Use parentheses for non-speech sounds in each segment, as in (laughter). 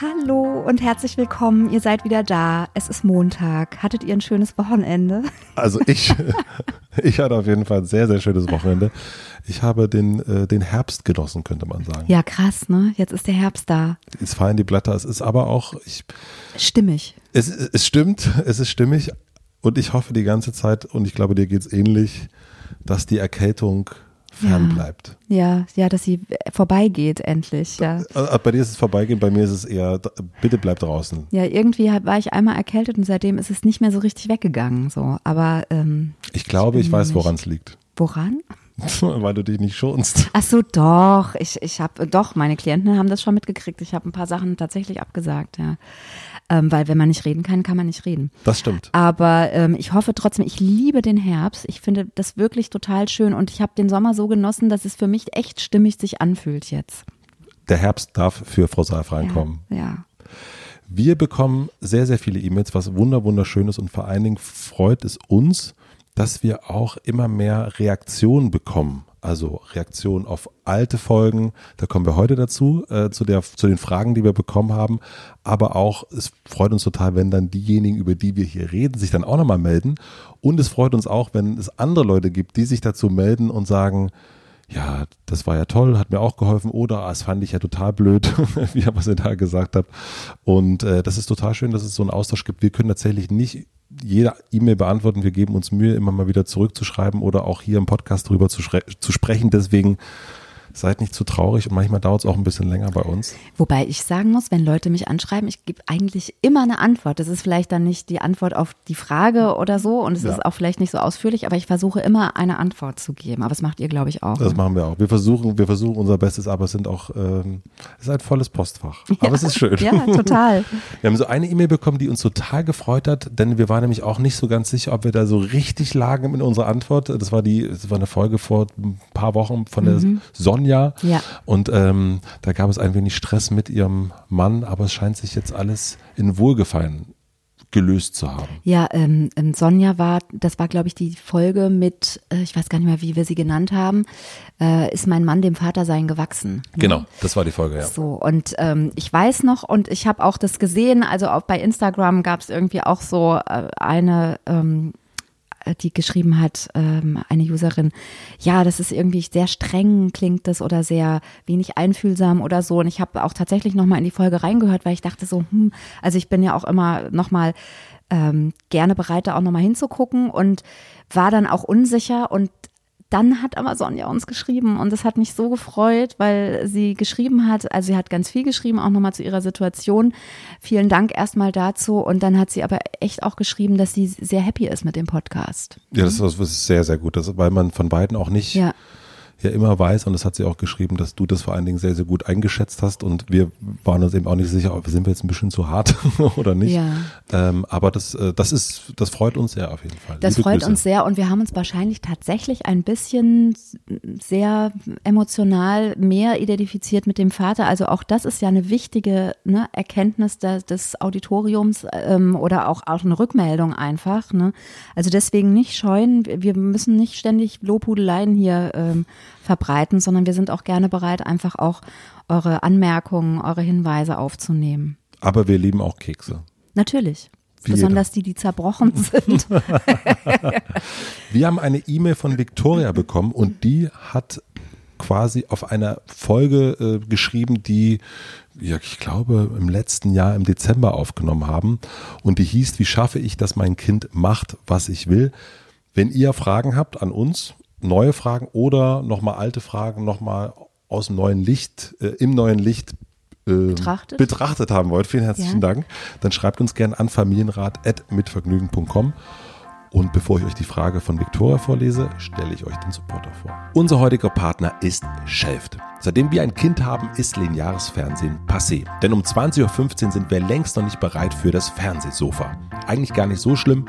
Hallo und herzlich willkommen. Ihr seid wieder da. Es ist Montag. Hattet ihr ein schönes Wochenende? Also ich, (laughs) ich hatte auf jeden Fall ein sehr, sehr schönes Wochenende. Ich habe den, äh, den Herbst genossen, könnte man sagen. Ja, krass, ne? Jetzt ist der Herbst da. Es fallen die Blätter. Es ist aber auch, ich, Stimmig. es, es stimmt, es ist stimmig. Und ich hoffe die ganze Zeit, und ich glaube, dir geht's ähnlich, dass die Erkältung fern Ja. Ja, dass sie vorbeigeht endlich. Ja. Also bei dir ist es vorbeigehen, bei mir ist es eher, bitte bleib draußen. Ja, irgendwie war ich einmal erkältet und seitdem ist es nicht mehr so richtig weggegangen. So, aber ähm, Ich glaube, ich, bin weiß, woran es liegt. woran? (laughs) Weil du dich nicht schonst. Ach so, doch. Ich, ich habe doch, meine Klienten haben das schon mitgekriegt. Ich habe ein paar Sachen tatsächlich abgesagt, ja. Ähm, weil wenn man nicht reden kann, kann man nicht reden. Das stimmt. Aber ähm, ich hoffe trotzdem, ich liebe den Herbst. Ich finde das wirklich total schön und ich habe den Sommer so genossen, dass es für mich echt stimmig sich anfühlt jetzt. Der Herbst darf für Frau Seif reinkommen. Ja. Wir bekommen sehr, sehr viele E-Mails, was wunder, wunderschön ist und vor allen Dingen freut es uns, dass wir auch immer mehr Reaktionen bekommen. Also Reaktionen auf alte Folgen, da kommen wir heute dazu, äh, zu, der, zu den Fragen, die wir bekommen haben. Aber auch, es freut uns total, wenn dann diejenigen, über die wir hier reden, sich dann auch nochmal melden. Und es freut uns auch, wenn es andere Leute gibt, die sich dazu melden und sagen, ja, das war ja toll, hat mir auch geholfen oder ah, das fand ich ja total blöd, (laughs) wie was ihr da gesagt habt. Und äh, das ist total schön, dass es so einen Austausch gibt. Wir können tatsächlich nicht jede E-Mail beantworten. Wir geben uns Mühe, immer mal wieder zurückzuschreiben oder auch hier im Podcast drüber zu, zu sprechen. Deswegen seid nicht zu traurig und manchmal dauert es auch ein bisschen länger bei uns. Wobei ich sagen muss, wenn Leute mich anschreiben, ich gebe eigentlich immer eine Antwort. Das ist vielleicht dann nicht die Antwort auf die Frage oder so und es Ja. ist auch vielleicht nicht so ausführlich, aber ich versuche immer eine Antwort zu geben. Aber das macht ihr, glaube ich, auch. Das ne? machen wir auch. Wir versuchen, wir versuchen unser Bestes, aber es sind auch, ähm, es ist ein volles Postfach. Aber es ist schön. Ja, total. (laughs) Wir haben so eine E-Mail bekommen, die uns total gefreut hat, denn wir waren nämlich auch nicht so ganz sicher, ob wir da so richtig lagen in unserer Antwort. Das war die, das war eine Folge vor ein paar Wochen von der Sonja. Ja. Und ähm, da gab es ein wenig Stress mit ihrem Mann, aber es scheint sich jetzt alles in Wohlgefallen gelöst zu haben. Ja, ähm, ähm, Sonja war, das war, glaube ich, die Folge mit, äh, ich weiß gar nicht mehr, wie wir sie genannt haben, äh, ist mein Mann dem Vatersein gewachsen. ne? Genau, das war die Folge, ja. So, und ähm, ich weiß noch, und ich habe auch das gesehen, also auch bei Instagram gab es irgendwie auch so äh, eine, ähm, die geschrieben hat, ähm, eine Userin, ja, das ist irgendwie sehr streng, klingt das oder sehr wenig einfühlsam oder so. Und ich habe auch tatsächlich nochmal in die Folge reingehört, weil ich dachte so, hm, also ich bin ja auch immer nochmal ähm, gerne bereit, da auch nochmal hinzugucken und war dann auch unsicher und dann hat aber Sonja uns geschrieben und das hat mich so gefreut, weil sie geschrieben hat, also sie hat ganz viel geschrieben, auch nochmal zu ihrer Situation. Vielen Dank erstmal dazu und dann hat sie aber echt auch geschrieben, dass sie sehr happy ist mit dem Podcast. Ja, das ist, das ist sehr, sehr gut, das, weil man von beiden auch nicht Ja, ja immer weiß, und das hat sie auch geschrieben, dass du das vor allen Dingen sehr, sehr gut eingeschätzt hast und wir waren uns eben auch nicht sicher, ob sind wir jetzt ein bisschen zu hart (laughs) oder nicht. Ja. Ähm, aber das, äh, das ist, das freut uns sehr auf jeden Fall. das Liebe freut Grüße. uns sehr und wir haben uns wahrscheinlich tatsächlich ein bisschen sehr emotional mehr identifiziert mit dem Vater. Also auch das ist ja eine wichtige ne, Erkenntnis des, des Auditoriums ähm, oder auch, auch eine Rückmeldung einfach. Ne? Also deswegen nicht scheuen. Wir müssen nicht ständig Lobhudeleien hier ähm, verbreiten, sondern wir sind auch gerne bereit, einfach auch eure Anmerkungen, eure Hinweise aufzunehmen. Aber wir lieben auch Kekse. Natürlich. Wie Besonders die, die zerbrochen sind. (laughs) Wir haben eine E-Mail von Victoria bekommen und die hat quasi auf einer Folge äh, geschrieben, die ja, ich glaube, im letzten Jahr im Dezember aufgenommen haben. Und die hieß, wie schaffe ich, dass mein Kind macht, was ich will? Wenn ihr Fragen habt an uns, neue Fragen oder nochmal alte Fragen, nochmal aus dem neuen Licht, äh, im neuen Licht äh, betrachtet? betrachtet haben wollt, vielen herzlichen ja. Dank, dann schreibt uns gerne an familienrat.mitvergnügen.com. Und bevor ich euch die Frage von Victoria vorlese, stelle ich euch den Supporter vor. Unser heutiger Partner ist Shelft. Seitdem wir ein Kind haben, ist lineares Fernsehen passé. Denn um 20.15 Uhr sind wir längst noch nicht bereit für das Fernsehsofa. Eigentlich gar nicht so schlimm,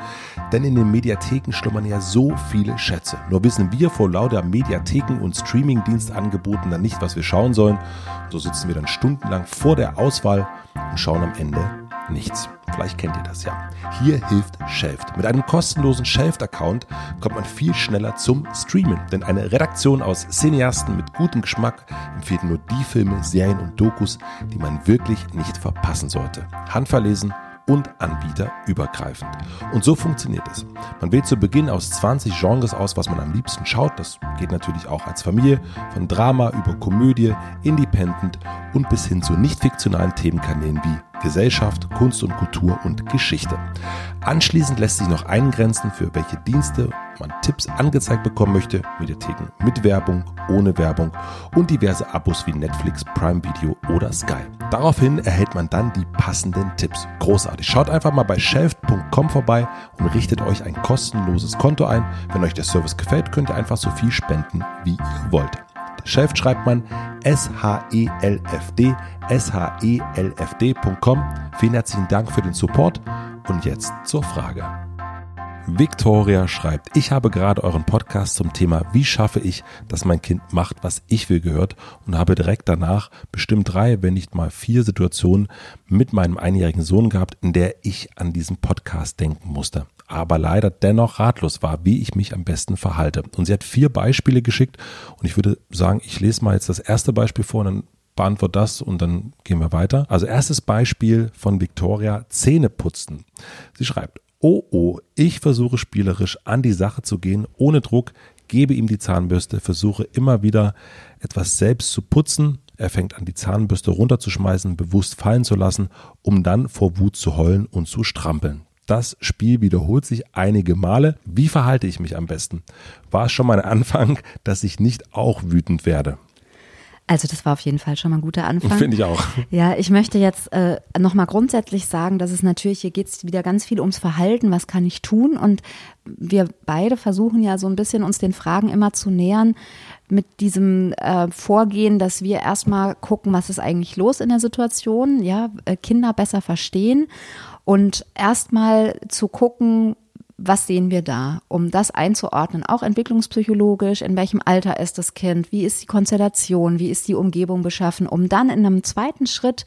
denn in den Mediatheken schlummern ja so viele Schätze. Nur wissen wir vor lauter Mediatheken und Streamingdienstangeboten dann nicht, was wir schauen sollen. So sitzen wir dann stundenlang vor der Auswahl und schauen am Ende nichts. Vielleicht kennt ihr das ja. Hier hilft Shelft. Mit einem kostenlosen Shelft-Account kommt man viel schneller zum Streamen. Denn eine Redaktion aus Cineasten mit gutem Geschmack empfiehlt nur die Filme, Serien und Dokus, die man wirklich nicht verpassen sollte. Handverlesen und anbieterübergreifend. Und so funktioniert es. Man wählt zu Beginn aus 20 Genres aus, was man am liebsten schaut. Das geht natürlich auch als Familie, von Drama über Komödie, Independent und bis hin zu nicht fiktionalen Themenkanälen wie Gesellschaft, Kunst und Kultur und Geschichte. Anschließend lässt sich noch eingrenzen, für welche Dienste man Tipps angezeigt bekommen möchte, Mediatheken mit Werbung, ohne Werbung und diverse Abos wie Netflix, Prime Video oder Sky. Daraufhin erhält man dann die passenden Tipps. Großartig. Schaut einfach mal bei shelf.com vorbei und richtet euch ein kostenloses Konto ein. Wenn euch der Service gefällt, könnt ihr einfach so viel spenden, wie ihr wollt. Shelf schreibt man S-H-E-L-F-D, S-H-E-L-F-D.com. Vielen herzlichen Dank für den Support und jetzt zur Frage. Victoria schreibt, ich habe gerade euren Podcast zum Thema Wie schaffe ich, dass mein Kind macht, was ich will gehört und habe direkt danach bestimmt drei, wenn nicht mal vier Situationen mit meinem einjährigen Sohn gehabt, in der ich an diesen Podcast denken musste aber leider dennoch ratlos war, wie ich mich am besten verhalte. Und sie hat vier Beispiele geschickt und ich würde sagen, ich lese mal jetzt das erste Beispiel vor und dann beantworte das und dann gehen wir weiter. Also erstes Beispiel von Victoria, Zähne putzen. Sie schreibt, Oh oh, ich versuche spielerisch an die Sache zu gehen, ohne Druck, gebe ihm die Zahnbürste, versuche immer wieder etwas selbst zu putzen. Er fängt an, die Zahnbürste runterzuschmeißen, bewusst fallen zu lassen, um dann vor Wut zu heulen und zu strampeln. Das Spiel wiederholt sich einige Male. Wie verhalte ich mich am besten? War es schon mal ein Anfang, dass ich nicht auch wütend werde? Also das war auf jeden Fall schon mal ein guter Anfang. Finde ich auch. Ja, ich möchte jetzt äh, nochmal grundsätzlich sagen, dass es natürlich, hier geht es wieder ganz viel ums Verhalten, was kann ich tun? Und wir beide versuchen ja so ein bisschen uns den Fragen immer zu nähern mit diesem äh, Vorgehen, dass wir erstmal gucken, was ist eigentlich los in der Situation, ja, äh, Kinder besser verstehen und erstmal zu gucken, was sehen wir da, um das einzuordnen, auch entwicklungspsychologisch, in welchem Alter ist das Kind, wie ist die Konstellation, wie ist die Umgebung beschaffen, um dann in einem zweiten Schritt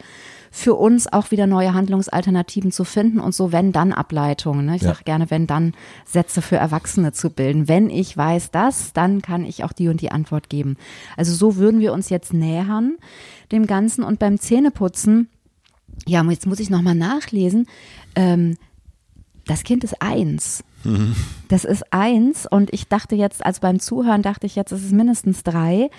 für uns auch wieder neue Handlungsalternativen zu finden und so wenn dann Ableitungen. Ne? Ich ja. sage gerne, wenn dann Sätze für Erwachsene zu bilden. Wenn ich weiß das, dann kann ich auch die und die Antwort geben. Also so würden wir uns jetzt nähern dem Ganzen und beim Zähneputzen, ja, jetzt muss ich nochmal nachlesen. Ähm, das Kind ist eins. Mhm. Das ist eins und ich dachte jetzt, also beim Zuhören dachte ich jetzt, es ist mindestens drei.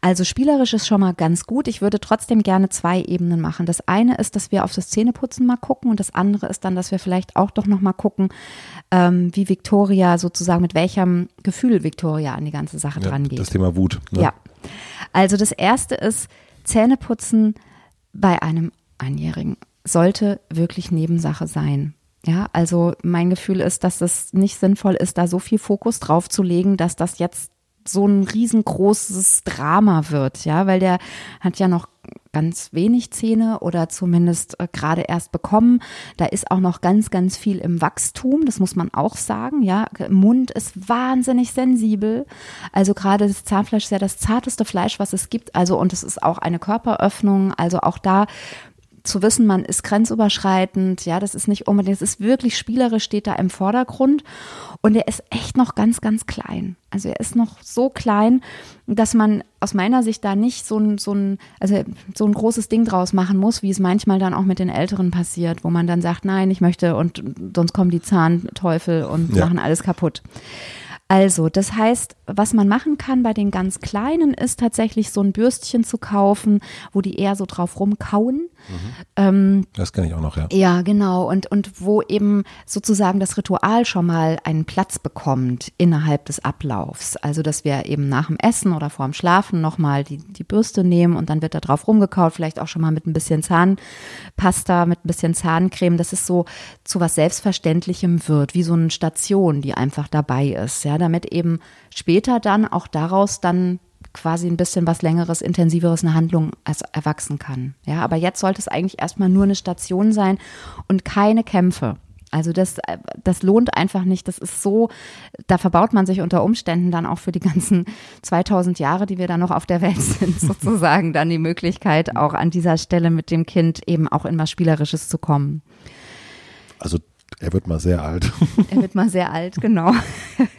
Also spielerisch ist schon mal ganz gut. Ich würde trotzdem gerne zwei Ebenen machen. Das eine ist, dass wir auf das Zähneputzen mal gucken und das andere ist dann, dass wir vielleicht auch doch noch mal gucken, ähm, wie Victoria sozusagen, mit welchem Gefühl Victoria an die ganze Sache ja, dran geht. Das Thema Wut. Ne? Ja. Also das erste ist Zähneputzen bei einem Einjährigen sollte wirklich Nebensache sein. Ja, also mein Gefühl ist, dass es nicht sinnvoll ist, da so viel Fokus drauf zu legen, dass das jetzt so ein riesengroßes Drama wird, ja, weil der hat ja noch ganz wenig Zähne oder zumindest äh, gerade erst bekommen. Da ist auch noch ganz, ganz viel im Wachstum, das muss man auch sagen, ja. Mund ist wahnsinnig sensibel. Also gerade das Zahnfleisch ist ja das zarteste Fleisch, was es gibt. Also und es ist auch eine Körperöffnung. Also auch da zu wissen, man ist grenzüberschreitend, ja, das ist nicht unbedingt, es ist wirklich spielerisch, steht da im Vordergrund und er ist echt noch ganz, ganz klein. Also er ist noch so klein, dass man aus meiner Sicht da nicht so ein, so ein, also so ein großes Ding draus machen muss, wie es manchmal dann auch mit den Älteren passiert, wo man dann sagt, nein, ich möchte und sonst kommen die Zahnteufel und ja. machen alles kaputt. Also, das heißt, was man machen kann bei den ganz Kleinen ist tatsächlich so ein Bürstchen zu kaufen, wo die eher so drauf rumkauen. Ähm, Das kenne ich auch noch, ja. ja, genau. Und, und wo eben sozusagen das Ritual schon mal einen Platz bekommt innerhalb des Ablaufs. Also, dass wir eben nach dem Essen oder vor dem Schlafen nochmal die, die Bürste nehmen und dann wird da drauf rumgekaut, vielleicht auch schon mal mit ein bisschen Zahnpasta, mit ein bisschen Zahncreme, dass es so zu was Selbstverständlichem wird, wie so eine Station, die einfach dabei ist. Ja, damit eben später dann auch daraus dann quasi ein bisschen was längeres, intensiveres eine Handlung als erwachsen kann. Ja, aber jetzt sollte es eigentlich erstmal nur eine Station sein und keine Kämpfe. Also das, äh, das lohnt einfach nicht. Das ist so, da verbaut man sich unter Umständen dann auch für die ganzen 2000 Jahre, die wir da noch auf der Welt (laughs) sind, sozusagen dann die Möglichkeit, auch an dieser Stelle mit dem Kind eben auch in was Spielerisches zu kommen. Also er wird mal sehr alt. Er wird mal sehr alt, genau.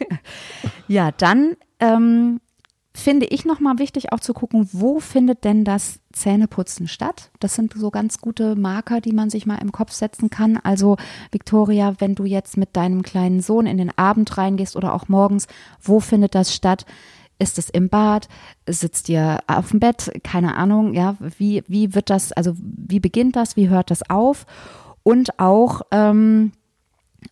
(laughs) ja, dann ähm, finde ich nochmal wichtig auch zu gucken, wo findet denn das Zähneputzen statt? Das sind so ganz gute Marker, die man sich mal im Kopf setzen kann. Also Victoria, wenn du jetzt mit deinem kleinen Sohn in den Abend reingehst oder auch morgens, wo findet das statt? Ist es im Bad? Sitzt ihr auf dem Bett? Keine Ahnung, ja, wie, wie wird das, also wie beginnt das, wie hört das auf? Und auch, ähm,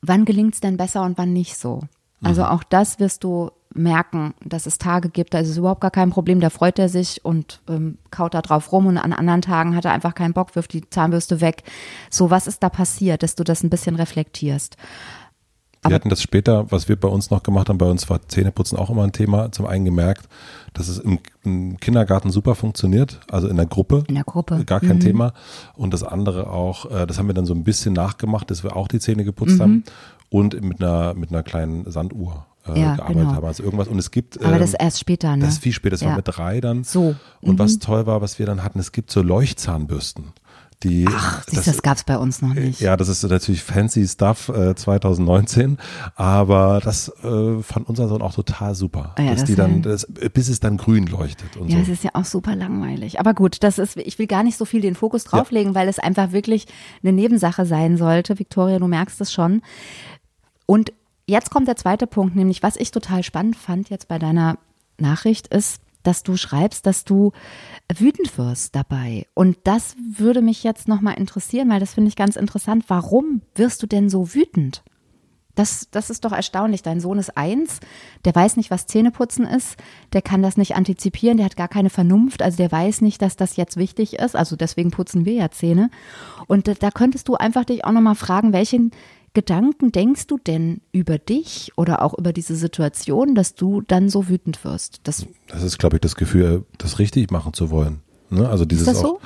wann gelingt es denn besser und wann nicht so? Also auch das wirst du merken, dass es Tage gibt, da ist es überhaupt gar kein Problem, da freut er sich und ähm, kaut da drauf rum und an anderen Tagen hat er einfach keinen Bock, wirft die Zahnbürste weg. So, was ist da passiert, dass du das ein bisschen reflektierst? Wir hatten das später, was wir bei uns noch gemacht haben, bei uns war Zähneputzen auch immer ein Thema. Zum einen gemerkt, dass es im, im Kindergarten super funktioniert, also in der Gruppe. In der Gruppe. Gar kein Thema. Und das andere auch, äh, das haben wir dann so ein bisschen nachgemacht, dass wir auch die Zähne geputzt haben und mit einer, mit einer kleinen Sanduhr äh, Ja, gearbeitet genau. haben. Also irgendwas. Und es gibt. Aber ähm, das erst später, ne? Das ist viel später, das war Ja. mit drei dann. So. Und was toll war, was wir dann hatten, es gibt so Leuchtzahnbürsten. Die, Ach, siehst, du, das gab's bei uns noch nicht. ja, das ist natürlich fancy Stuff äh, 2019, aber das äh, fand unser Sohn auch total super, Ah ja, dass das die ja- dann, das, bis es dann grün leuchtet und Ja, es so. ist ja auch super langweilig. Aber gut, das ist, ich will gar nicht so viel den Fokus drauflegen, weil es einfach wirklich eine Nebensache sein sollte. Victoria, du merkst es schon. Und jetzt kommt der zweite Punkt, nämlich was ich total spannend fand jetzt bei deiner Nachricht ist, dass du schreibst, dass du wütend wirst dabei. Und das würde mich jetzt nochmal interessieren, weil das finde ich ganz interessant. Warum wirst du denn so wütend? Das, das ist doch erstaunlich. Dein Sohn ist eins, der weiß nicht, was Zähneputzen ist, der kann das nicht antizipieren, der hat gar keine Vernunft, also der weiß nicht, dass das jetzt wichtig ist. Also deswegen putzen wir ja Zähne. Und da, da könntest du einfach dich auch nochmal fragen, welchen Gedanken denkst du denn über dich oder auch über diese Situation, dass du dann so wütend wirst? Das, Das ist, glaube ich, das Gefühl, das richtig machen zu wollen. Ne? Also dieses das auch, so?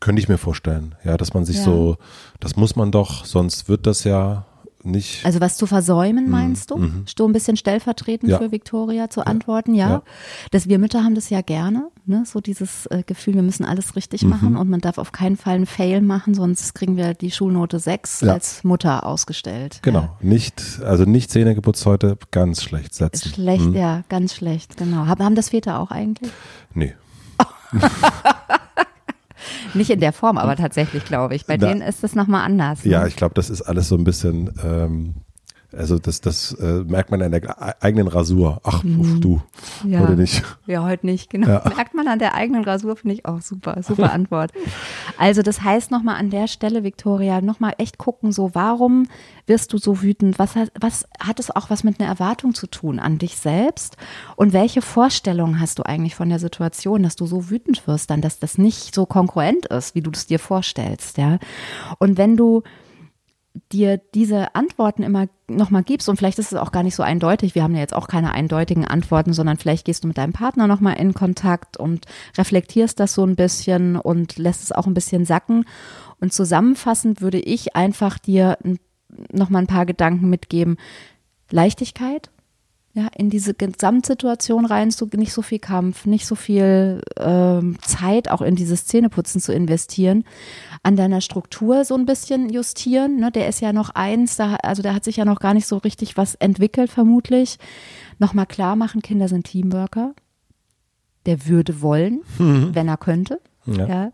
könnte ich mir vorstellen. Ja, dass man sich Ja. so, das muss man doch, sonst wird das ja nicht. Also was zu versäumen, meinst du? So ein bisschen stellvertretend Mhm, Ja. für Victoria zu antworten, ja. Ja. Das wir Mütter haben das ja gerne, ne? So dieses äh, Gefühl, wir müssen alles richtig Mhm. machen und man darf auf keinen Fall einen Fail machen, sonst kriegen wir die Schulnote 6 Ja. als Mutter ausgestellt. genau, nicht, also nicht Zähne geputzt heute, ganz schlecht Ja. setzen. Schlecht, Hm? ja, ganz schlecht, genau. Haben, haben das Väter auch eigentlich? Nee. (laughs) Nicht in der Form, aber tatsächlich, glaube ich. Bei Na- denen ist das nochmal anders. Ne? Ja, ich glaube, das ist alles so ein bisschen, ähm, also das, das äh, merkt man an der e- eigenen Rasur. Ach, uff, du, Mhm. Ja. oder nicht? Ja, heute nicht, genau. Ja. Merkt man an der eigenen Rasur, finde ich auch super, super (laughs) Antwort. Also das heißt nochmal an der Stelle, Victoria, nochmal echt gucken, so warum wirst du so wütend? Was hat, was hat es auch was mit einer Erwartung zu tun an dich selbst? Und welche Vorstellungen hast du eigentlich von der Situation, dass du so wütend wirst, dann, dass das nicht so konkurrent ist, wie du es dir vorstellst, ja? Und wenn du dir diese Antworten immer nochmal gibst und vielleicht ist es auch gar nicht so eindeutig, wir haben ja jetzt auch keine eindeutigen Antworten, sondern vielleicht gehst du mit deinem Partner nochmal in Kontakt und reflektierst das so ein bisschen und lässt es auch ein bisschen sacken. Und zusammenfassend würde ich einfach dir nochmal ein paar Gedanken mitgeben. Leichtigkeit, ja, in diese Gesamtsituation rein, so nicht so viel Kampf, nicht so viel ähm, Zeit auch in dieses Zähneputzen zu investieren, an deiner Struktur so ein bisschen justieren. Ne? Der ist ja noch eins, da, also da hat sich ja noch gar nicht so richtig was entwickelt, vermutlich. Nochmal klar machen, Kinder sind Teamworker. Der würde wollen, wenn er könnte. Ja. Ja.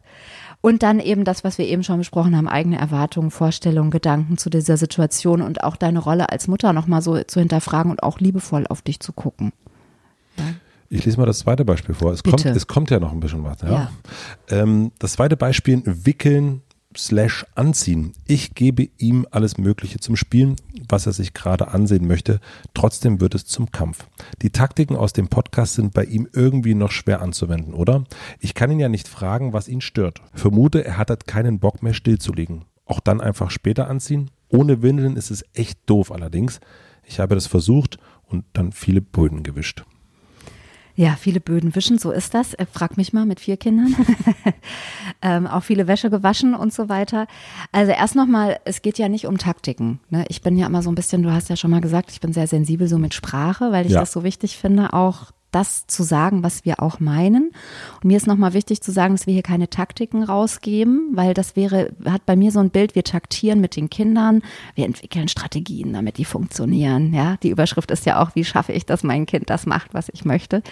Und dann eben das, was wir eben schon besprochen haben, eigene Erwartungen, Vorstellungen, Gedanken zu dieser Situation und auch deine Rolle als Mutter nochmal so zu hinterfragen und auch liebevoll auf dich zu gucken. Ja. Ich lese mal das zweite Beispiel vor. Es, kommt, es kommt ja noch ein bisschen was. Ja? ja. Ähm, das zweite Beispiel, wickeln slash anziehen. Ich gebe ihm alles Mögliche zum Spielen, was er sich gerade ansehen möchte. Trotzdem wird es zum Kampf. Die Taktiken aus dem Podcast sind bei ihm irgendwie noch schwer anzuwenden, oder? Ich kann ihn ja nicht fragen, was ihn stört. Vermute, er hat halt keinen Bock mehr stillzulegen. Auch dann einfach später anziehen? Ohne Windeln ist es echt doof allerdings. Ich habe das versucht und dann viele Böden gewischt. Ja, viele Böden wischen, so ist das. Äh, frag mich mal mit vier Kindern. (laughs) ähm, auch viele Wäsche gewaschen und so weiter. Also erst nochmal, es geht ja nicht um Taktiken. Ne? Ich bin ja immer so ein bisschen, du hast ja schon mal gesagt, ich bin sehr sensibel so mit Sprache, weil ich ja. das so wichtig finde, auch das zu sagen, was wir auch meinen. Und mir ist nochmal wichtig zu sagen, dass wir hier keine Taktiken rausgeben, weil das wäre, hat bei mir so ein Bild, wir taktieren mit den Kindern, wir entwickeln Strategien, damit die funktionieren. Ja, die Überschrift ist ja auch, wie schaffe ich, dass mein Kind das macht, was ich möchte.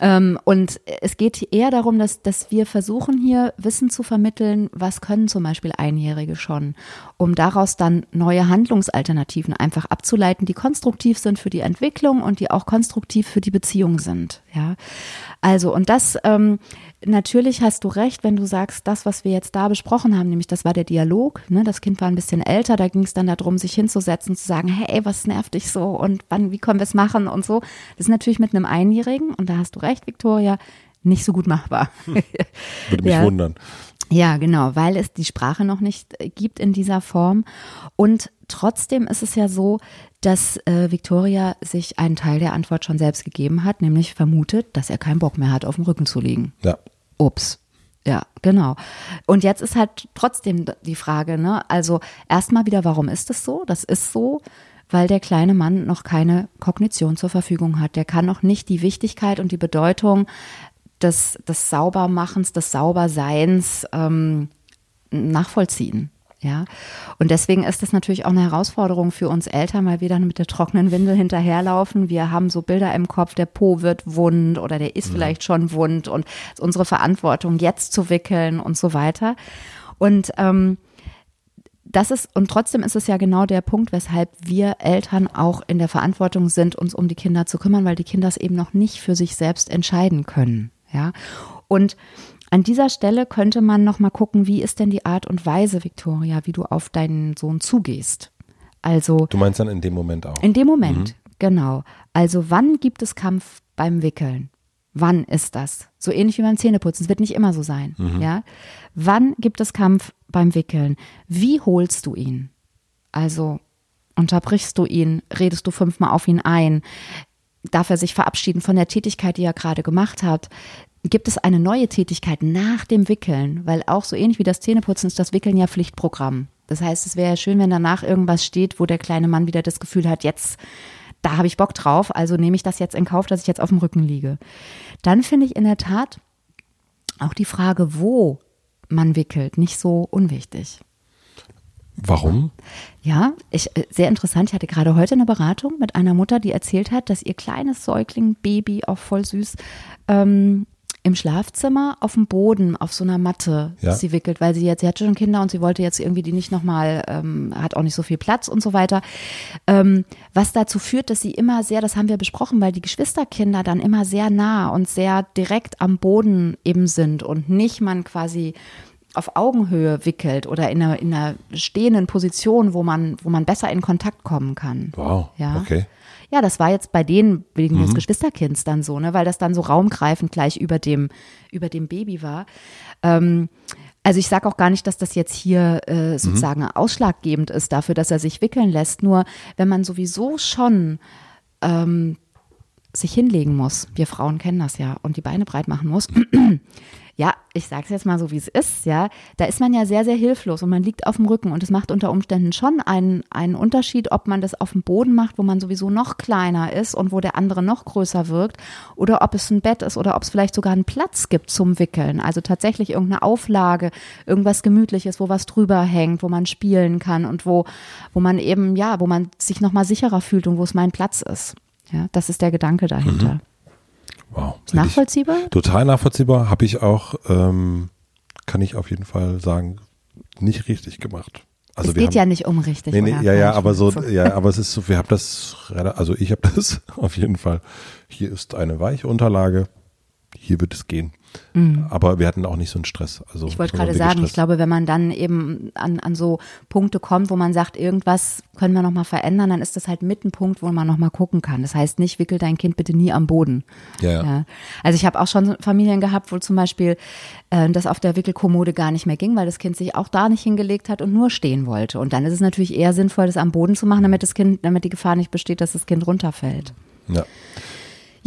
Ähm, und es geht eher darum, dass, dass wir versuchen hier Wissen zu vermitteln, was können zum Beispiel Einjährige schon, um daraus dann neue Handlungsalternativen einfach abzuleiten, die konstruktiv sind für die Entwicklung und die auch konstruktiv für die Beziehung sind. Ja, also und das ähm, natürlich hast du recht, wenn du sagst, das, was wir jetzt da besprochen haben, nämlich das war der Dialog. Ne? Das Kind war ein bisschen älter, da ging es dann darum, sich hinzusetzen, zu sagen, hey, was nervt dich so und wann, wie können wir es machen und so. Das ist natürlich mit einem Einjährigen und da hast du recht, Victoria, nicht so gut machbar. Würde mich (laughs) ja. wundern. Ja, genau, weil es die Sprache noch nicht gibt in dieser Form. Und trotzdem ist es ja so, dass äh, Victoria sich einen Teil der Antwort schon selbst gegeben hat, nämlich vermutet, dass er keinen Bock mehr hat, auf dem Rücken zu liegen. Ja. Ups. Ja, genau. Und jetzt ist halt trotzdem die Frage, ne? Also erstmal wieder, warum ist das so? Das ist so, weil der kleine Mann noch keine Kognition zur Verfügung hat. Der kann noch nicht die Wichtigkeit und die Bedeutung des, des Saubermachens, des Sauberseins ähm, nachvollziehen. Ja, und deswegen ist das natürlich auch eine Herausforderung für uns Eltern, weil wir dann mit der trockenen Windel hinterherlaufen. Wir haben so Bilder im Kopf, der Po wird wund oder der ist ja. vielleicht schon wund und es ist unsere Verantwortung, jetzt zu wickeln und so weiter. Und ähm, das ist, und trotzdem ist es ja genau der Punkt, weshalb wir Eltern auch in der Verantwortung sind, uns um die Kinder zu kümmern, weil die Kinder es eben noch nicht für sich selbst entscheiden können. Ja, und an dieser Stelle könnte man noch mal gucken, wie ist denn die Art und Weise, Victoria, wie du auf deinen Sohn zugehst. Also Du meinst dann in dem Moment auch? In dem Moment, mhm. genau. Also wann gibt es Kampf beim Wickeln? Wann ist das? So ähnlich wie beim Zähneputzen. Es wird nicht immer so sein. Mhm. Ja. Wann gibt es Kampf beim Wickeln? Wie holst du ihn? Also unterbrichst du ihn? Redest du fünfmal auf ihn ein? Darf er sich verabschieden von der Tätigkeit, die er gerade gemacht hat? gibt es eine neue Tätigkeit nach dem Wickeln, weil auch so ähnlich wie das Zähneputzen ist das Wickeln ja Pflichtprogramm. Das heißt, es wäre ja schön, wenn danach irgendwas steht, wo der kleine Mann wieder das Gefühl hat, jetzt, da habe ich Bock drauf, also nehme ich das jetzt in Kauf, dass ich jetzt auf dem Rücken liege. Dann finde ich in der Tat auch die Frage, wo man wickelt, nicht so unwichtig. Warum? Ja, ich, äh, sehr interessant. Ich hatte gerade heute eine Beratung mit einer Mutter, die erzählt hat, dass ihr kleines Säugling, Baby, auch voll süß, ähm, im Schlafzimmer auf dem Boden auf so einer Matte ja. sie wickelt, weil sie jetzt, sie hatte schon Kinder und sie wollte jetzt irgendwie die nicht nochmal, ähm, hat auch nicht so viel Platz und so weiter. Ähm, was dazu führt, dass sie immer sehr, das haben wir besprochen, weil die Geschwisterkinder dann immer sehr nah und sehr direkt am Boden eben sind und nicht man quasi auf Augenhöhe wickelt oder in einer, in einer stehenden Position, wo man, wo man besser in Kontakt kommen kann. Wow. Ja. Okay. Ja, das war jetzt bei denen wegen mhm. des Geschwisterkinds dann so, ne, weil das dann so raumgreifend gleich über dem, über dem Baby war. Ähm, also ich sage auch gar nicht, dass das jetzt hier äh, mhm. sozusagen mhm. ausschlaggebend ist dafür, dass er sich wickeln lässt. Nur wenn man sowieso schon ähm, sich hinlegen muss, wir Frauen kennen das ja, und die Beine breit machen muss, (clears throat) ja, ich sage es jetzt mal so, wie es ist, ja, da ist man ja sehr, sehr hilflos und man liegt auf dem Rücken und es macht unter Umständen schon einen, einen Unterschied, ob man das auf dem Boden macht, wo man sowieso noch kleiner ist und wo der andere noch größer wirkt oder ob es ein Bett ist oder ob es vielleicht sogar einen Platz gibt zum Wickeln, also tatsächlich irgendeine Auflage, irgendwas Gemütliches, wo was drüber hängt, wo man spielen kann und wo, wo man eben, ja, wo man sich nochmal sicherer fühlt und wo es mein Platz ist. Ja, das ist der Gedanke dahinter. Mhm. Wow. Nachvollziehbar? Total nachvollziehbar. Habe ich auch ähm, kann ich auf jeden Fall sagen, nicht richtig gemacht. Also es geht haben, ja nicht um richtig. Nee, nee, ja, ja, aber so, ja, aber es ist so, wir haben das, also ich habe (laughs) das auf jeden Fall. Hier ist eine weiche Unterlage, hier wird es gehen. Mhm. Aber wir hatten auch nicht so einen Stress. Also ich wollte gerade sagen, ich glaube, wenn man dann eben an, an so Punkte kommt, wo man sagt, irgendwas können wir nochmal verändern, dann ist das halt mit ein Punkt, wo man nochmal gucken kann. Das heißt nicht, wickel dein Kind bitte nie am Boden. Ja. ja. ja. Also ich habe auch schon Familien gehabt, wo zum Beispiel äh, das auf der Wickelkommode gar nicht mehr ging, weil das Kind sich auch da nicht hingelegt hat und nur stehen wollte. Und dann ist es natürlich eher sinnvoll, das am Boden zu machen, damit das Kind, damit die Gefahr nicht besteht, dass das Kind runterfällt. Ja.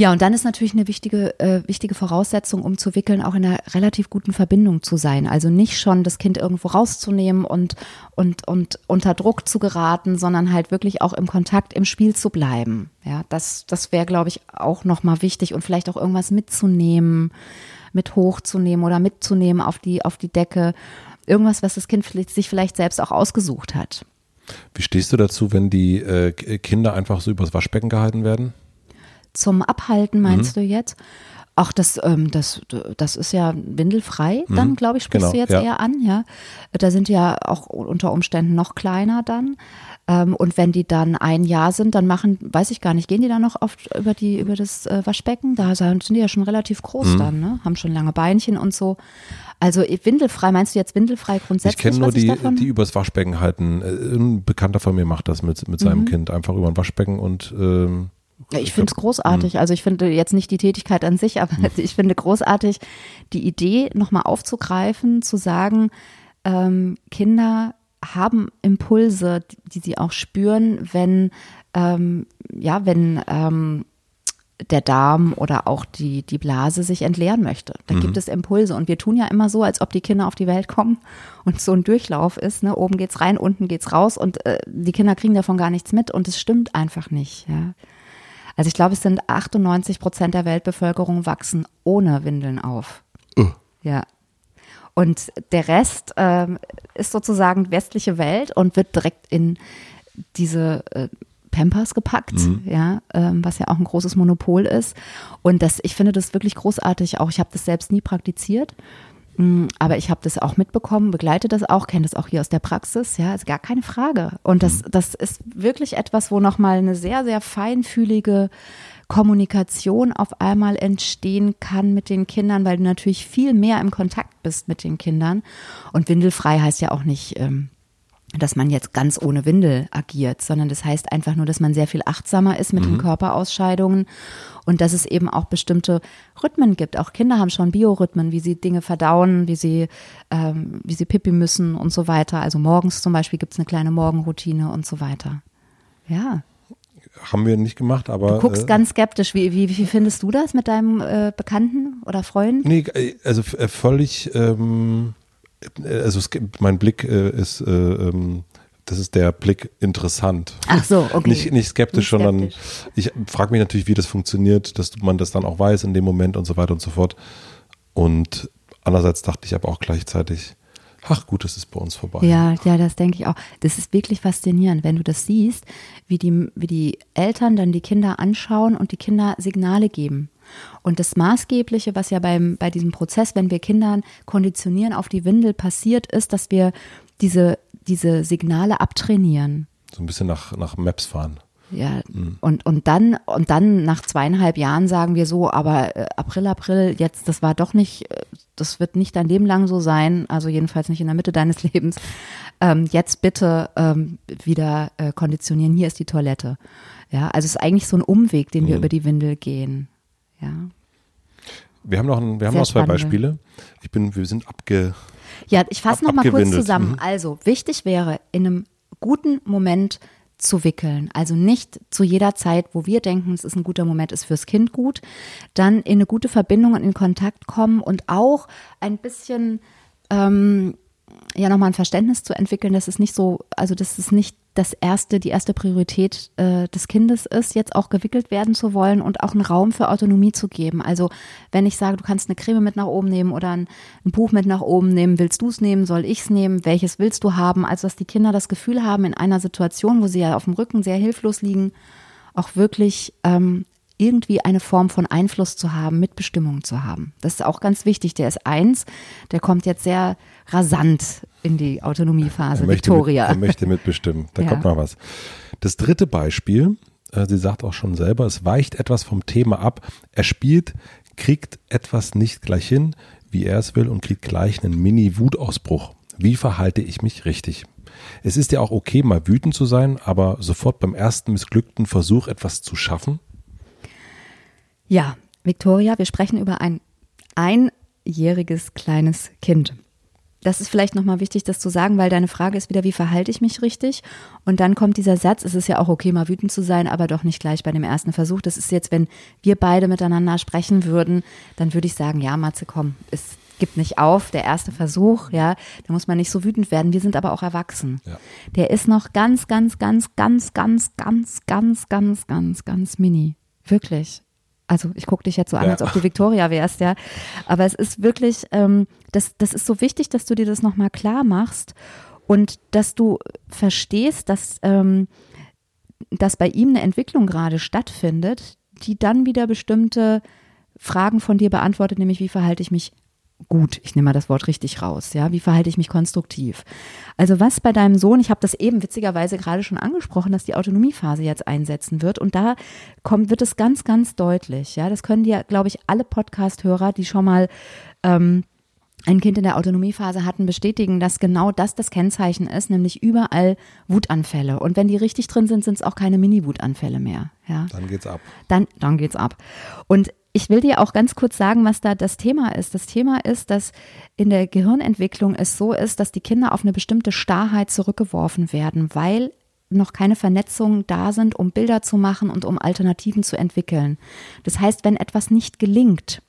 Ja, und dann ist natürlich eine wichtige, äh, wichtige Voraussetzung, um zu wickeln, auch in einer relativ guten Verbindung zu sein. Also nicht schon das Kind irgendwo rauszunehmen und, und, und unter Druck zu geraten, sondern halt wirklich auch im Kontakt, im Spiel zu bleiben. Ja, das, das wäre, glaube ich, auch nochmal wichtig und vielleicht auch irgendwas mitzunehmen, mit hochzunehmen oder mitzunehmen auf die, auf die Decke. Irgendwas, was das Kind sich vielleicht selbst auch ausgesucht hat. Wie stehst du dazu, wenn die äh, Kinder einfach so übers Waschbecken gehalten werden? Zum Abhalten, meinst mhm. du jetzt? Ach, das, ähm, das, das ist ja windelfrei, dann mhm. glaube ich, sprichst genau, du jetzt ja. eher an, ja. Da sind ja auch unter Umständen noch kleiner dann. Ähm, und wenn die dann ein Jahr sind, dann machen, weiß ich gar nicht, gehen die dann noch oft über die, über das äh, Waschbecken? Da sind die ja schon relativ groß mhm. dann, ne? Haben schon lange Beinchen und so. Also windelfrei, meinst du jetzt windelfrei grundsätzlich? Ich kenne nur die, die übers Waschbecken halten. Äh, ein Bekannter von mir macht das mit, mit seinem mhm. Kind einfach über ein Waschbecken und ähm, ich finde es großartig. Hm. Also ich finde jetzt nicht die Tätigkeit an sich, aber hm. ich finde großartig die Idee nochmal aufzugreifen, zu sagen, ähm, Kinder haben Impulse, die sie auch spüren, wenn ähm, ja, wenn ähm, der Darm oder auch die, die Blase sich entleeren möchte. Da mhm. gibt es Impulse. Und wir tun ja immer so, als ob die Kinder auf die Welt kommen (laughs) und so ein Durchlauf ist. Ne? Oben geht's rein, unten geht's raus und äh, die Kinder kriegen davon gar nichts mit und es stimmt einfach nicht. Ja? Also ich glaube, es sind 98 Prozent der Weltbevölkerung wachsen ohne Windeln auf. Uh. Ja. Und der Rest ähm, ist sozusagen westliche Welt und wird direkt in diese äh, Pampers gepackt, mhm. ja, ähm, was ja auch ein großes Monopol ist. Und das, ich finde das wirklich großartig. Auch ich habe das selbst nie praktiziert. Mm, aber ich habe das auch mitbekommen, begleite das auch, kenne das auch hier aus der Praxis, ja, ist gar keine Frage. Und das, mhm. das ist wirklich etwas, wo nochmal eine sehr, sehr feinfühlige Kommunikation auf einmal entstehen kann mit den Kindern, weil du natürlich viel mehr im Kontakt bist mit den Kindern. Und windelfrei heißt ja auch nicht, ähm, dass man jetzt ganz ohne Windel agiert, sondern das heißt einfach nur, dass man sehr viel achtsamer ist mit mhm. den Körperausscheidungen und dass es eben auch bestimmte Rhythmen gibt. Auch Kinder haben schon Biorhythmen, wie sie Dinge verdauen, wie sie, ähm, wie sie pipi müssen und so weiter. Also morgens zum Beispiel gibt es eine kleine Morgenroutine und so weiter. Ja. Haben wir nicht gemacht, aber. Du guckst äh, ganz skeptisch. Wie, wie, wie findest du das mit deinem äh, Bekannten oder Freund? Nee, äh, also äh, völlig. Ähm also es, mein Blick äh, ist, äh, ähm, das ist der Blick interessant. Ach so, okay. Nicht, nicht skeptisch, nicht sondern ich frage mich natürlich, wie das funktioniert, dass man das dann auch weiß in dem Moment und so weiter und so fort. Und andererseits dachte ich aber auch gleichzeitig, ach gut, das ist bei uns vorbei. Ja, ja, das denke ich auch. Das ist wirklich faszinierend, wenn du das siehst, wie die, wie die Eltern dann die Kinder anschauen und die Kinder Signale geben. Und das Maßgebliche, was ja beim, bei diesem Prozess, wenn wir Kindern konditionieren auf die Windel passiert, ist, dass wir diese, diese Signale abtrainieren. So ein bisschen nach, nach Maps fahren. Ja, mhm. und, und dann, und dann nach zweieinhalb Jahren sagen wir so, aber äh, April, April, jetzt, das war doch nicht, äh, das wird nicht dein Leben lang so sein, also jedenfalls nicht in der Mitte deines (laughs) Lebens. Ähm, jetzt bitte ähm, wieder äh, konditionieren, hier ist die Toilette. Ja, also es ist eigentlich so ein Umweg, den wir mhm. über die Windel gehen. Ja. Wir haben noch, ein, wir haben noch zwei Beispiele. Ich bin, wir sind abge. Ja, ich fasse noch mal kurz zusammen. Mhm. Also wichtig wäre, in einem guten Moment zu wickeln. Also nicht zu jeder Zeit, wo wir denken, es ist ein guter Moment, ist fürs Kind gut. Dann in eine gute Verbindung und in Kontakt kommen und auch ein bisschen ähm, ja nochmal ein Verständnis zu entwickeln, dass es nicht so, also dass es nicht das erste, die erste Priorität äh, des Kindes ist, jetzt auch gewickelt werden zu wollen und auch einen Raum für Autonomie zu geben. Also wenn ich sage, du kannst eine Creme mit nach oben nehmen oder ein, ein Buch mit nach oben nehmen, willst du es nehmen, soll ich es nehmen, welches willst du haben? Also dass die Kinder das Gefühl haben, in einer Situation, wo sie ja auf dem Rücken sehr hilflos liegen, auch wirklich ähm, irgendwie eine Form von Einfluss zu haben, Mitbestimmung zu haben. Das ist auch ganz wichtig. Der ist eins, der kommt jetzt sehr rasant in die Autonomiephase. Er möchte Victoria. Mit, er möchte mitbestimmen. Da (laughs) Ja. kommt mal was. Das dritte Beispiel, äh, sie sagt auch schon selber, es weicht etwas vom Thema ab. Er spielt, kriegt etwas nicht gleich hin, wie er es will und kriegt gleich einen Mini-Wutausbruch. Wie verhalte ich mich richtig? Es ist ja auch okay, mal wütend zu sein, aber sofort beim ersten missglückten Versuch etwas zu schaffen. Ja, Victoria, wir sprechen über ein einjähriges kleines Kind. Das ist vielleicht nochmal wichtig, das zu sagen, weil deine Frage ist wieder, wie verhalte ich mich richtig? Und dann kommt dieser Satz, es ist ja auch okay, mal wütend zu sein, aber doch nicht gleich bei dem ersten Versuch. Das ist jetzt, wenn wir beide miteinander sprechen würden, dann würde ich sagen, ja, Matze, komm, es gibt nicht auf, der erste Versuch, ja, da muss man nicht so wütend werden. Wir sind aber auch erwachsen. Ja. Der ist noch ganz, ganz, ganz, ganz, ganz, ganz, ganz, ganz, ganz, ganz mini. Wirklich. Also ich gucke dich jetzt so an, Ja. als ob du Victoria wärst, ja. Aber es ist wirklich, ähm, das, das ist so wichtig, dass du dir das nochmal klar machst und dass du verstehst, dass, ähm, dass bei ihm eine Entwicklung gerade stattfindet, die dann wieder bestimmte Fragen von dir beantwortet, nämlich wie verhalte ich mich gut, ich nehme mal das Wort richtig raus, ja, wie verhalte ich mich konstruktiv? Also was bei deinem Sohn, ich habe das eben witzigerweise gerade schon angesprochen, dass die Autonomiephase jetzt einsetzen wird und da kommt, wird es ganz, ganz deutlich, ja, das können dir, glaube ich, alle Podcast-Hörer, die schon mal ähm, ein Kind in der Autonomiephase hatten, bestätigen, dass genau das das Kennzeichen ist, nämlich überall Wutanfälle. Und wenn die richtig drin sind, sind es auch keine Mini-Wutanfälle mehr. Ja Dann geht's ab. dann, dann geht's ab. Und ich will dir auch ganz kurz sagen, was da das Thema ist. Das Thema ist, dass in der Gehirnentwicklung es so ist, dass die Kinder auf eine bestimmte Starrheit zurückgeworfen werden, weil noch keine Vernetzungen da sind, um Bilder zu machen und um Alternativen zu entwickeln. Das heißt, wenn etwas nicht gelingt,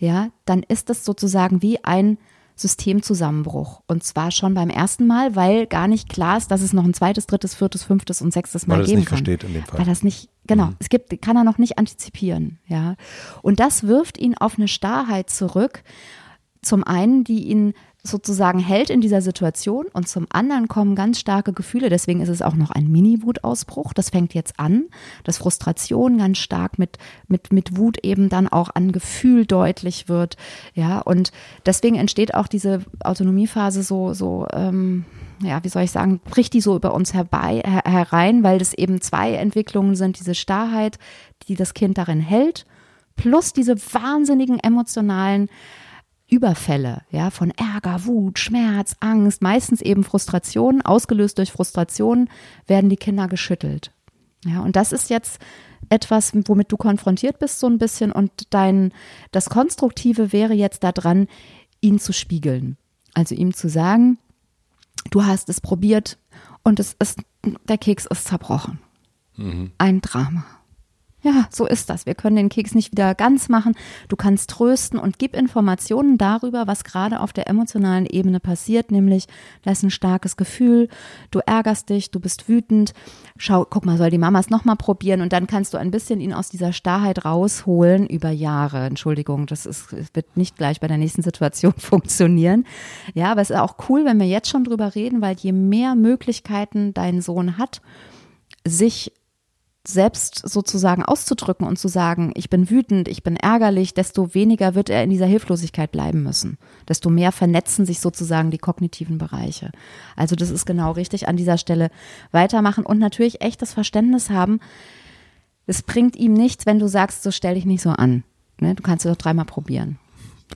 ja, dann ist das sozusagen wie ein Systemzusammenbruch. Und zwar schon beim ersten Mal, weil gar nicht klar ist, dass es noch ein zweites, drittes, viertes, fünftes und sechstes Mal Weil er es geben nicht kann. versteht in dem Fall. Weil das nicht, genau, Mhm. es gibt, kann er noch nicht antizipieren, ja. Und das wirft ihn auf eine Starrheit zurück. Zum einen, die ihn sozusagen hält in dieser Situation und zum anderen kommen ganz starke Gefühle. Deswegen ist es auch noch ein Mini-Wutausbruch. Das fängt jetzt an, dass Frustration ganz stark mit, mit, mit Wut eben dann auch an Gefühl deutlich wird. Ja, und deswegen entsteht auch diese Autonomiephase so, so, ähm, ja, wie soll ich sagen, bricht die so über uns herbei, her, herein, weil das eben zwei Entwicklungen sind, diese Starrheit, die das Kind darin hält, plus diese wahnsinnigen emotionalen Überfälle, ja, von Ärger, Wut, Schmerz, Angst, meistens eben Frustration, ausgelöst durch Frustration, werden die Kinder geschüttelt. Ja, und das ist jetzt etwas, womit du konfrontiert bist so ein bisschen und dein, das Konstruktive wäre jetzt daran, ihn zu spiegeln. Also ihm zu sagen, du hast es probiert und es ist, der Keks ist zerbrochen. Ein Drama. Ja, so ist das. Wir können den Keks nicht wieder ganz machen. Du kannst trösten und gib Informationen darüber, was gerade auf der emotionalen Ebene passiert, nämlich da ist ein starkes Gefühl, du ärgerst dich, du bist wütend. Schau, guck mal, soll die Mama es nochmal probieren und dann kannst du ein bisschen ihn aus dieser Starrheit rausholen über Jahre. Entschuldigung, das ist, wird nicht gleich bei der nächsten Situation (laughs) funktionieren. Ja, aber es ist auch cool, wenn wir jetzt schon drüber reden, weil je mehr Möglichkeiten dein Sohn hat, sich selbst sozusagen auszudrücken und zu sagen, ich bin wütend, ich bin ärgerlich, desto weniger wird er in dieser Hilflosigkeit bleiben müssen. Desto mehr vernetzen sich sozusagen die kognitiven Bereiche. Also das ist genau richtig an dieser Stelle weitermachen und natürlich echt das Verständnis haben, es bringt ihm nichts, wenn du sagst, so stell dich nicht so an. Ne? Du kannst es doch dreimal probieren.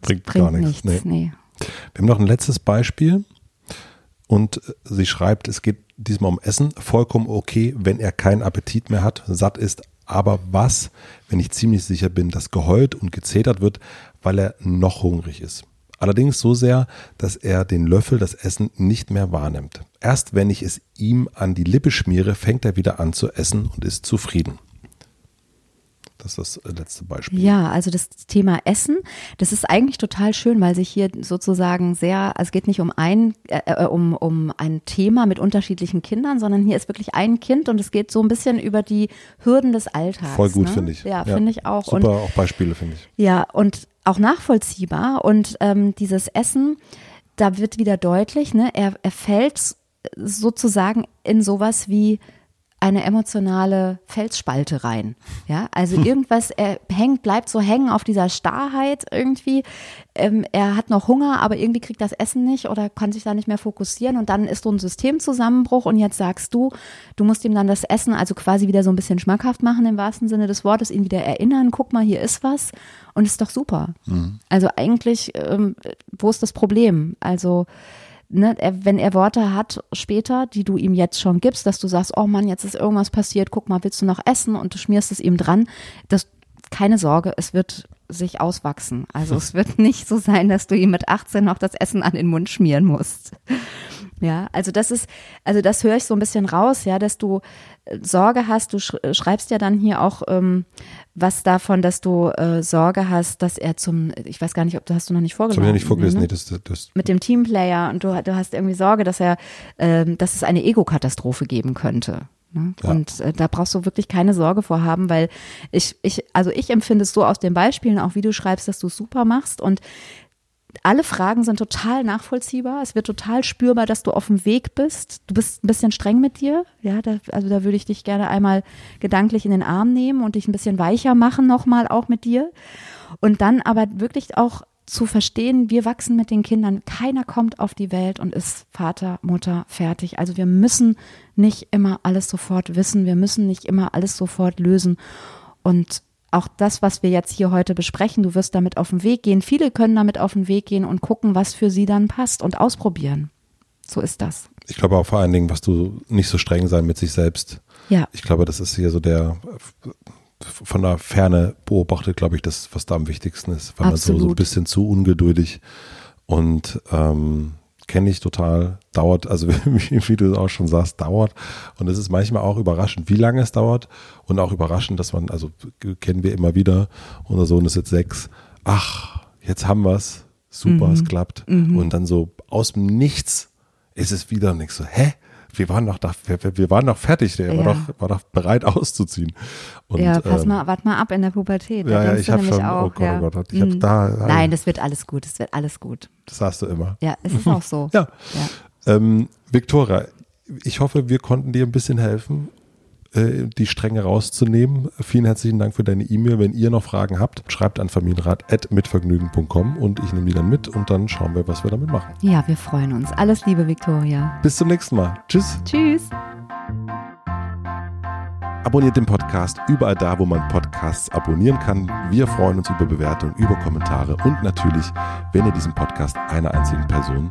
Bringt, Bringt gar nichts. nichts. Nee. Nee. Wir haben noch ein letztes Beispiel und sie schreibt, es geht diesmal um Essen, vollkommen okay, wenn er keinen Appetit mehr hat, satt ist, aber was, wenn ich ziemlich sicher bin, dass geheult und gezetert wird, weil er noch hungrig ist. Allerdings so sehr, dass er den Löffel, das Essen nicht mehr wahrnimmt. Erst wenn ich es ihm an die Lippe schmiere, fängt er wieder an zu essen und ist zufrieden. Das ist das letzte Beispiel. Ja, also das Thema Essen, das ist eigentlich total schön, weil sich hier sozusagen sehr, also es geht nicht um ein, äh, um, um ein Thema mit unterschiedlichen Kindern, sondern hier ist wirklich ein Kind und es geht so ein bisschen über die Hürden des Alltags. Voll gut, ne? finde ich. Ja, finde ich auch. Super, Und auch Beispiele, finde ich. ja, und auch nachvollziehbar. Und ähm, dieses Essen, da wird wieder deutlich, ne, er, er fällt sozusagen in sowas wie eine emotionale Felsspalte rein. Ja, also irgendwas, er hängt, bleibt so hängen auf dieser Starrheit irgendwie. Ähm, er hat noch Hunger, aber irgendwie kriegt das Essen nicht oder kann sich da nicht mehr fokussieren und dann ist so ein Systemzusammenbruch und jetzt sagst du, du musst ihm dann das Essen also quasi wieder so ein bisschen schmackhaft machen im wahrsten Sinne des Wortes, ihn wieder erinnern, guck mal, hier ist was und ist doch super. Mhm. Also eigentlich, ähm, wo ist das Problem? Also ne, er, wenn er Worte hat später, die du ihm jetzt schon gibst, dass du sagst, oh Mann, jetzt ist irgendwas passiert, guck mal, willst du noch essen? Und du schmierst es ihm dran, das, keine Sorge, es wird sich auswachsen. Also es wird nicht so sein, dass du ihm mit 18 noch das Essen an den Mund schmieren musst. Ja, also das ist, also das höre ich so ein bisschen raus, ja, dass du äh, Sorge hast. Du schreibst ja dann hier auch ähm, was davon, dass du äh, Sorge hast, dass er zum, ich weiß gar nicht, ob du hast du noch nicht vorgelesen. Ich habe nicht vorgelesen, ne? nee, das, das. Mit dem Teamplayer und du, du hast irgendwie Sorge, dass er, äh, dass es eine Ego-Katastrophe geben könnte. Ne? Ja. Und äh, da brauchst du wirklich keine Sorge vor haben, weil ich, ich, also ich empfinde es so aus den Beispielen, auch wie du schreibst, dass du es super machst und alle Fragen sind total nachvollziehbar. Es wird total spürbar, dass du auf dem Weg bist. Du bist ein bisschen streng mit dir. Ja, da, also da würde ich dich gerne einmal gedanklich in den Arm nehmen und dich ein bisschen weicher machen nochmal auch mit dir. Und dann aber wirklich auch zu verstehen, wir wachsen mit den Kindern. Keiner kommt auf die Welt und ist Vater, Mutter fertig. Also wir müssen nicht immer alles sofort wissen. Wir müssen nicht immer alles sofort lösen. Und auch das, was wir jetzt hier heute besprechen, du wirst damit auf den Weg gehen. Viele können damit auf den Weg gehen und gucken, was für sie dann passt und ausprobieren. So ist das. Ich glaube auch vor allen Dingen, was du nicht so streng sein mit sich selbst. Ja. Ich glaube, das ist hier so der von der Ferne beobachtet, glaube ich, das, was da am wichtigsten ist, weil Absolut. man so, so ein bisschen zu ungeduldig und ähm, kenne ich total, dauert, also (laughs) wie, du auch schon sagst, dauert. Und es ist manchmal auch überraschend, wie lange es dauert und auch überraschend, dass man, also kennen wir immer wieder, unser Sohn ist jetzt sechs, ach, jetzt haben wir es, super, mhm. es klappt. Mhm. Und dann so aus dem Nichts ist es wieder nichts so, hä? Wir waren noch, da, wir, wir waren noch fertig, der ja. war, doch, war doch bereit auszuziehen. Und, ja, pass ähm, mal, warte mal ab in der Pubertät. Ja, ja ich habe schon, oh auch, oh Gott, ja. oh Gott, ich mhm. da. Nein, das wird alles gut, das wird alles gut. Das sagst du immer. Ja, es ist auch so. (laughs) ja. ja. Ähm, Viktora, ich hoffe, wir konnten dir ein bisschen helfen äh, die Stränge rauszunehmen. Vielen herzlichen Dank für deine E-Mail. Wenn ihr noch Fragen habt, schreibt an familienrat.mitvergnügen.com und ich nehme die dann mit und dann schauen wir, was wir damit machen. Ja, wir freuen uns. Alles Liebe, Viktoria. Bis zum nächsten Mal. Tschüss. Tschüss. Abonniert den Podcast überall da, wo man Podcasts abonnieren kann. Wir freuen uns über Bewertungen, über Kommentare und natürlich, wenn ihr diesen Podcast einer einzigen Person